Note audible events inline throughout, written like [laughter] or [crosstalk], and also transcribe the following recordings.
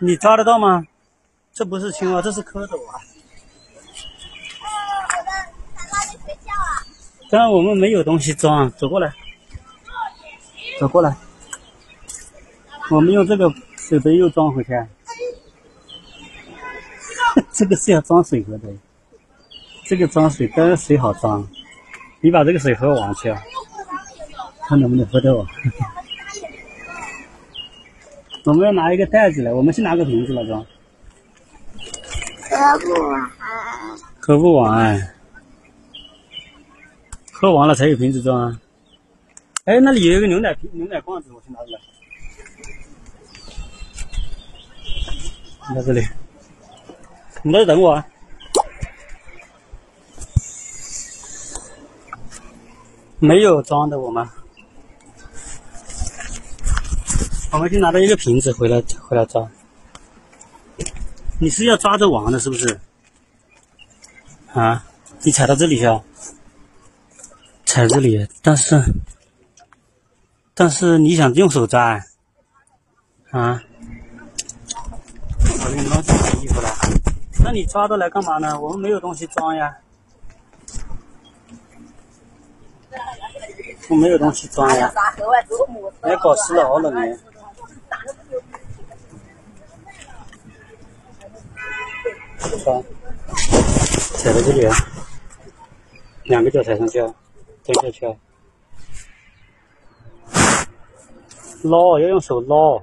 你抓得到吗？这不是青蛙，这是蝌蚪啊。但我们没有东西装，走过来，走过来。我们用这个水杯又装回去。[laughs] 这个是要装水喝的，这个装水但是水好装。你把这个水喝完去啊，看能不能喝到。我们要拿一个袋子来，我们先拿个瓶子来装。喝不完。喝不完。喝完了才有瓶子装啊！哎，那里有一个牛奶瓶、牛奶罐子，我去拿过来。你在这里，你在这等我啊！没有装的我们，我们就拿到一个瓶子回来，回来抓。你是要抓着玩的，是不是？啊，你踩到这里去啊！踩这里，但是，但是你想用手抓，啊？我给你捞几件衣服了，那你抓着来干嘛呢？我们没有东西装呀，我没有东西装呀。哎，搞湿了，好冷呀！抓，踩在这里啊，两个脚踩上去啊。蹲下去啊，捞要用手捞，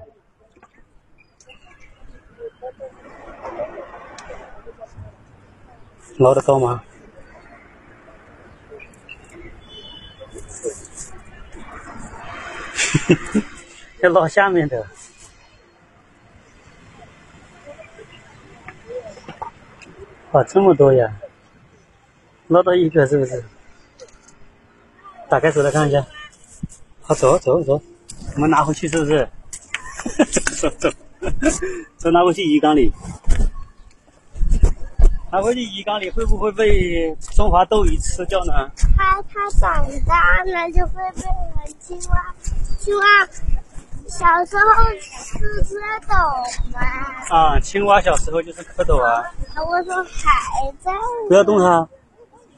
捞得到吗？[laughs] 要捞下面的，哇，这么多呀！捞到一个是不是？打开手来看一下，好走走走，我们拿回去是不是？走 [laughs] 走，走拿回去鱼缸里，拿回去鱼缸里会不会被中华斗鱼吃掉呢？它它长大了就会被青蛙，青蛙小时候是蝌蚪吗？啊，青蛙小时候就是蝌蚪啊。我说还在。不要动它，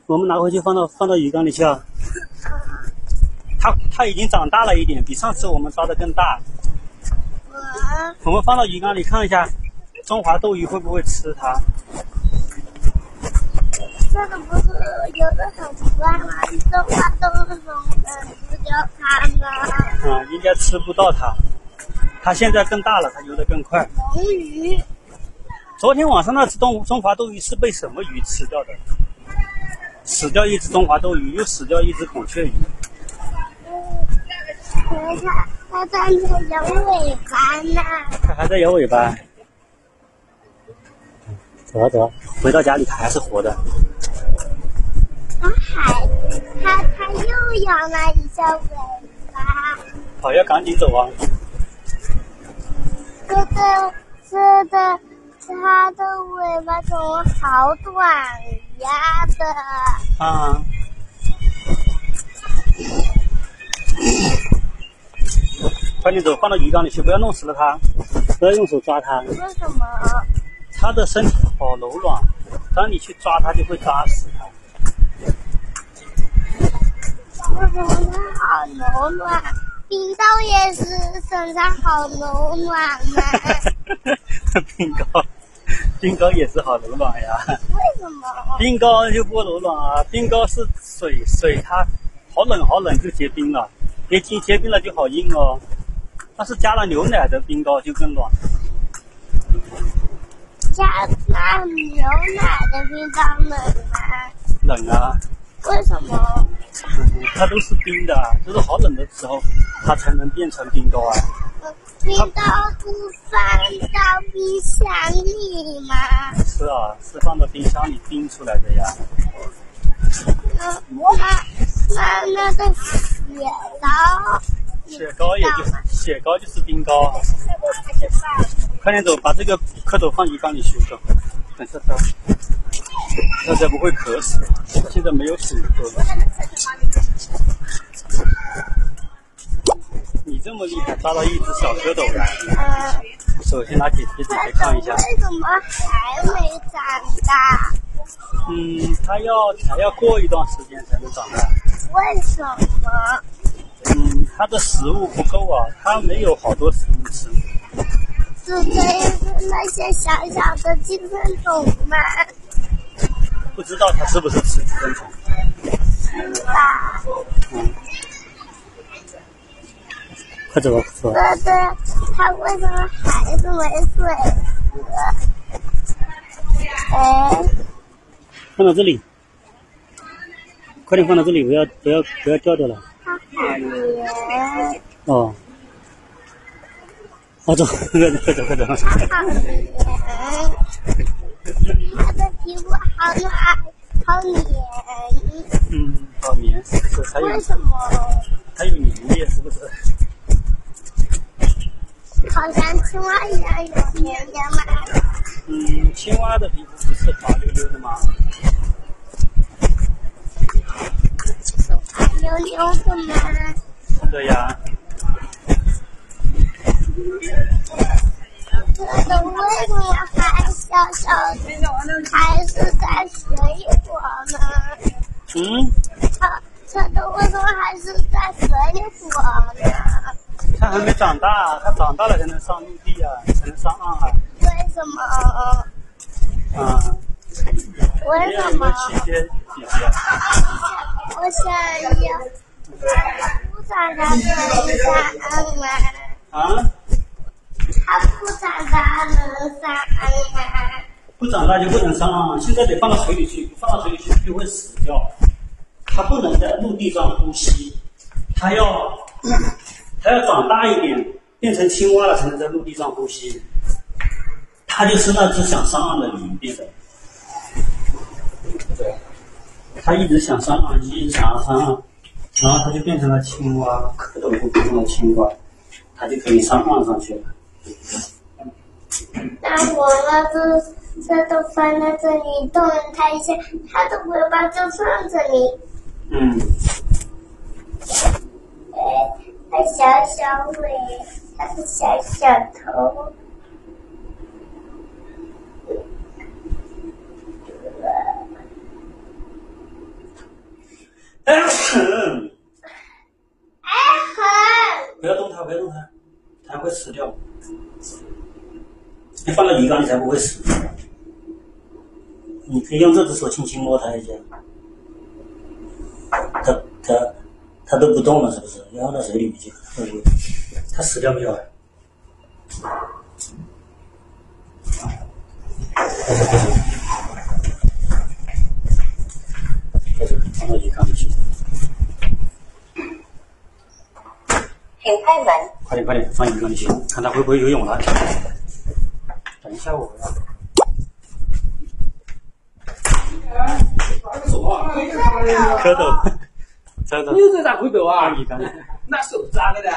我们拿回去放到放到鱼缸里去啊。它它已经长大了一点，比上次我们抓的更大。我们放到鱼缸里看一下，中华斗鱼会不会吃它？这个不是有的很快吗？中华斗鱼能吃掉它吗？啊，应该吃不到它。它现在更大了，它游得更快。龙鱼。昨天晚上那只东中华斗鱼是被什么鱼吃掉的？死掉一只中华斗鱼，又死掉一只孔雀鱼。它它在摇尾巴呢。它还在摇尾巴。走啊走啊，回到家里它还是活的。它还，它它又摇了一下尾要赶紧走啊！这个这个它的尾巴怎么好短呀的？啊。快点走，放到鱼缸里去，不要弄死了它，不要用手抓它。为什么？它的身体好柔软，当你去抓它，就会抓死它。为什么它好柔软？冰糕也是身上好柔软呢。[laughs] 冰糕，冰糕也是好柔软呀。为什么？冰糕就不柔软啊，冰糕是水水，它好冷好冷就结冰了，结结结冰了就好硬哦。但是加了牛奶的冰糕就更软。加了牛奶的冰糕冷吗？冷啊。为什么？它都是冰的，就是好冷的时候，它才能变成冰糕啊。冰糕不放到冰箱里吗？是啊，是放到冰箱里冰出来的呀。那那那个雪糕。雪糕也就雪糕就是冰糕，快点走，把这个蝌蚪放鱼缸里去，走，等下它，大家不会渴死。现在没有水喝。你这么厉害，抓到一只小蝌蚪了，什手先拿起鼻子来看一下。为什么还没长大？嗯，它要还要过一段时间才能长大。为什么？嗯，它的食物不够啊，它没有好多食物吃。是这是那些小小的寄生虫吗？不知道它是不是吃寄生虫。嗯，快走吧，快走吧。对对，它为什么还是没水喝？哎，放到这里，快点放到这里，不要不要不要掉掉了。它好黏，哦，好走，快走快走快走。好黏，它的皮肤好软，好黏。嗯，好黏，是还有为什么？还有粘液，是不是？好像青蛙一样有黏液吗？嗯，青蛙的皮肤不是滑溜溜的吗？滑溜溜的吗？对呀，这个为什么还小小的，还是在水果呢？嗯，它这个为什么还是在水果呢？它还没长大，它长大了才能上陆地啊，才能上岸啊。为什么？啊，为什么？我想要不长大能上岸吗？啊，它不长大能上岸吗？不长大就不能上岸，现在得放到水里去，不放到水里去就会死掉。它不能在陆地上呼吸，它要它要长大一点，变成青蛙了才能在陆地上呼吸。它就是那只想上岸的鱼变的，对，它一直想上岸，一直想要上岸，然后它就变成了青蛙，蝌蚪就变成了青蛙，它就可以上岸上去了。那我们这这都放在这里，动了它一下，它的尾巴就放这里。嗯，哎，它小小尾，它是小小头。哎，哼哎，很。不要动它，不要动它，它会死掉。你放到鱼缸里才不会死。你可以用这只手轻轻摸它一下，它它它都不动了，是不是？你放到水里面去，会不会？它死掉没有啊？放到鱼缸里去。请开门。快点快点，放鱼缸里去，看他会不会游泳了。等一下我要。[laughs] 走啊！蝌蚪，蝌蚪，你这咋会走啊？鱼缸里，拿手抓的呢，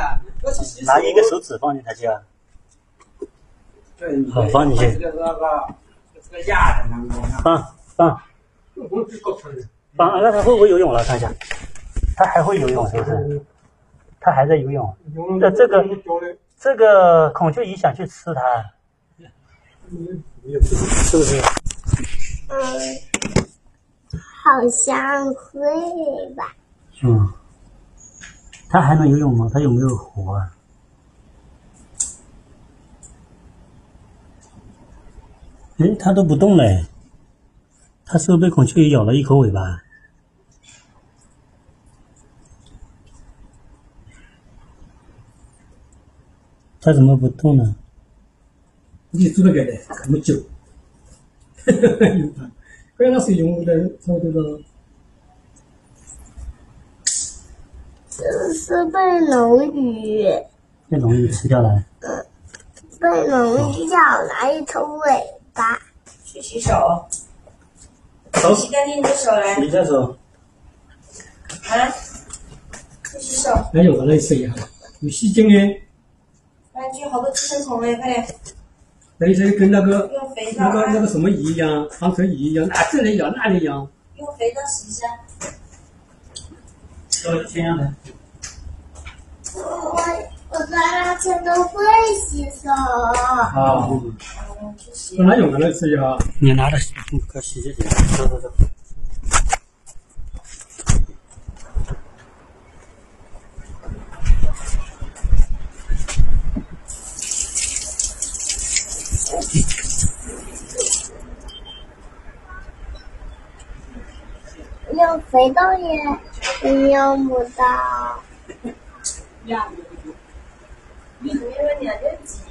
要去洗手。拿一个手指放进它去啊。好放进去这个那个这个鸭的那个，放放。放，啊，看它会不会游泳了？看一下，它还会游泳是不是？它还在游泳。那这个这个孔雀鱼想去吃它，是不是？嗯，好像会吧。嗯。它还能游泳吗？它有没有活啊？哎，它都不动嘞。它是不是被孔雀鱼咬了一口尾巴？它怎么不动呢？你做那个的，那么久。刚刚是用的从这个这是被龙鱼被龙鱼吃掉了。被龙鱼咬了一头尾巴。去洗手，手，洗干净你的手来。洗一下手。啊，去洗手。还有个类似一下，有细菌的，来，就好多寄生虫嘞，快点，类似跟那个用肥皂啊，那个那个什么鱼一样，防尘鱼一样，哪这里咬那里咬。用肥皂洗一下。稍微先让它。我我我抓到钱都会洗手。啊，嗯，本来用的那次呀，你拿着快洗洗洗，走走走。用肥皂也也用不到。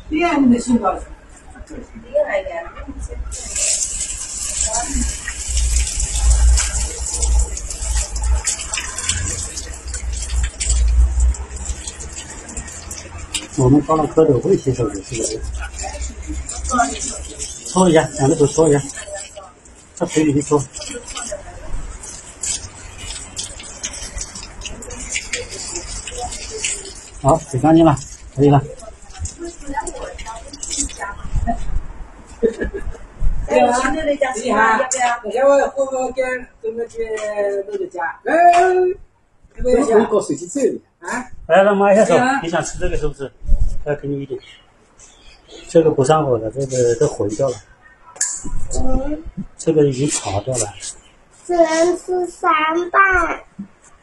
练的是吧？练来的。我们高了科都会洗手的，是不是？搓一下，两个手搓一下，在水里面搓。好，洗干净了，可以了。要不要？那天我火锅店跟那去那个家，哎，这个我想搞手机走的。啊，来，来摸一下手你想吃这个是不是？再给你一点。这个不上火的，这个都毁掉了，嗯，这个已经炒掉了。只能吃三瓣，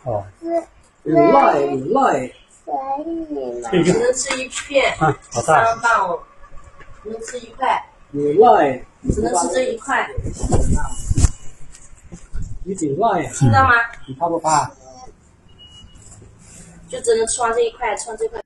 哦，只有辣有辣，可以吗？这就只能吃一片，啊，好大三。瓣哦，只能吃一块，有辣，只能吃这一块，有点辣呀，知道吗？你怕不怕？就只能吃完这一块，吃完这块。